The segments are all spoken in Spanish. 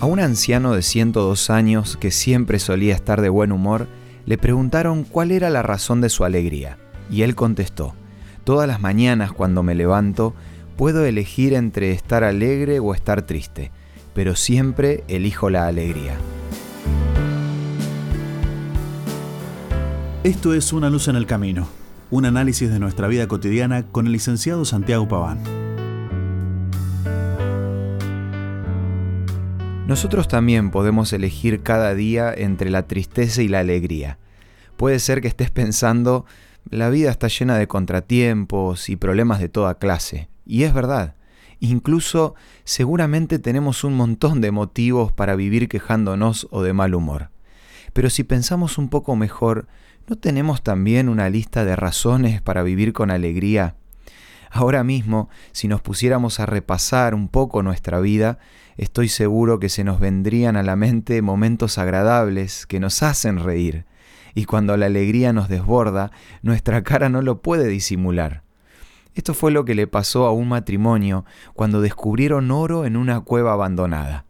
A un anciano de 102 años que siempre solía estar de buen humor, le preguntaron cuál era la razón de su alegría, y él contestó, Todas las mañanas cuando me levanto, puedo elegir entre estar alegre o estar triste, pero siempre elijo la alegría. Esto es Una luz en el camino, un análisis de nuestra vida cotidiana con el licenciado Santiago Paván. Nosotros también podemos elegir cada día entre la tristeza y la alegría. Puede ser que estés pensando, la vida está llena de contratiempos y problemas de toda clase. Y es verdad. Incluso seguramente tenemos un montón de motivos para vivir quejándonos o de mal humor. Pero si pensamos un poco mejor, ¿no tenemos también una lista de razones para vivir con alegría? Ahora mismo, si nos pusiéramos a repasar un poco nuestra vida, estoy seguro que se nos vendrían a la mente momentos agradables que nos hacen reír, y cuando la alegría nos desborda, nuestra cara no lo puede disimular. Esto fue lo que le pasó a un matrimonio cuando descubrieron oro en una cueva abandonada.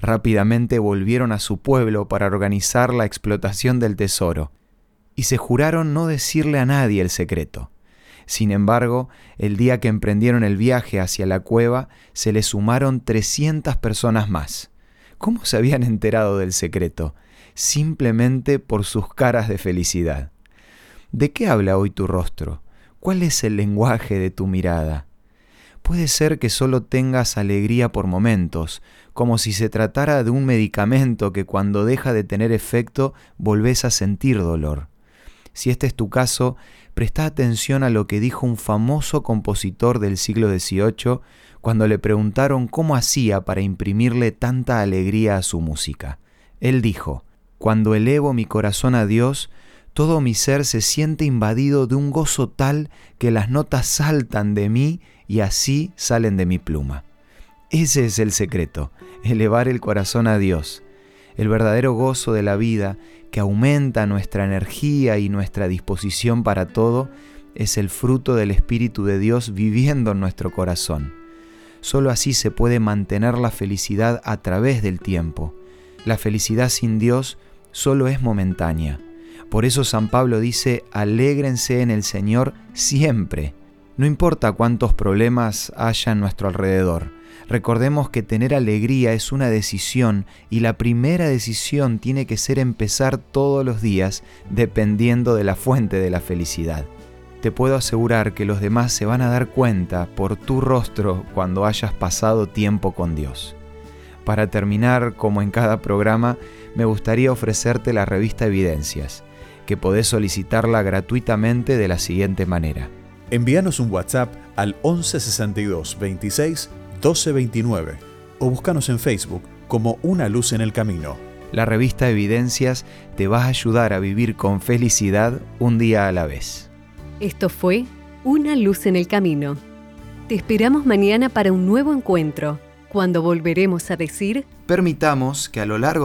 Rápidamente volvieron a su pueblo para organizar la explotación del tesoro, y se juraron no decirle a nadie el secreto. Sin embargo, el día que emprendieron el viaje hacia la cueva, se le sumaron 300 personas más. ¿Cómo se habían enterado del secreto? Simplemente por sus caras de felicidad. ¿De qué habla hoy tu rostro? ¿Cuál es el lenguaje de tu mirada? Puede ser que solo tengas alegría por momentos, como si se tratara de un medicamento que cuando deja de tener efecto volvés a sentir dolor. Si este es tu caso, presta atención a lo que dijo un famoso compositor del siglo XVIII cuando le preguntaron cómo hacía para imprimirle tanta alegría a su música. Él dijo, Cuando elevo mi corazón a Dios, todo mi ser se siente invadido de un gozo tal que las notas saltan de mí y así salen de mi pluma. Ese es el secreto, elevar el corazón a Dios, el verdadero gozo de la vida que aumenta nuestra energía y nuestra disposición para todo, es el fruto del Espíritu de Dios viviendo en nuestro corazón. Solo así se puede mantener la felicidad a través del tiempo. La felicidad sin Dios solo es momentánea. Por eso San Pablo dice, alégrense en el Señor siempre. No importa cuántos problemas haya en nuestro alrededor, Recordemos que tener alegría es una decisión y la primera decisión tiene que ser empezar todos los días dependiendo de la fuente de la felicidad. Te puedo asegurar que los demás se van a dar cuenta por tu rostro cuando hayas pasado tiempo con Dios. Para terminar, como en cada programa, me gustaría ofrecerte la revista Evidencias, que podés solicitarla gratuitamente de la siguiente manera. Envíanos un WhatsApp al 1162 26 1229 o búscanos en Facebook como Una Luz en el Camino. La revista Evidencias te va a ayudar a vivir con felicidad un día a la vez. Esto fue Una Luz en el Camino. Te esperamos mañana para un nuevo encuentro, cuando volveremos a decir... Permitamos que a lo largo de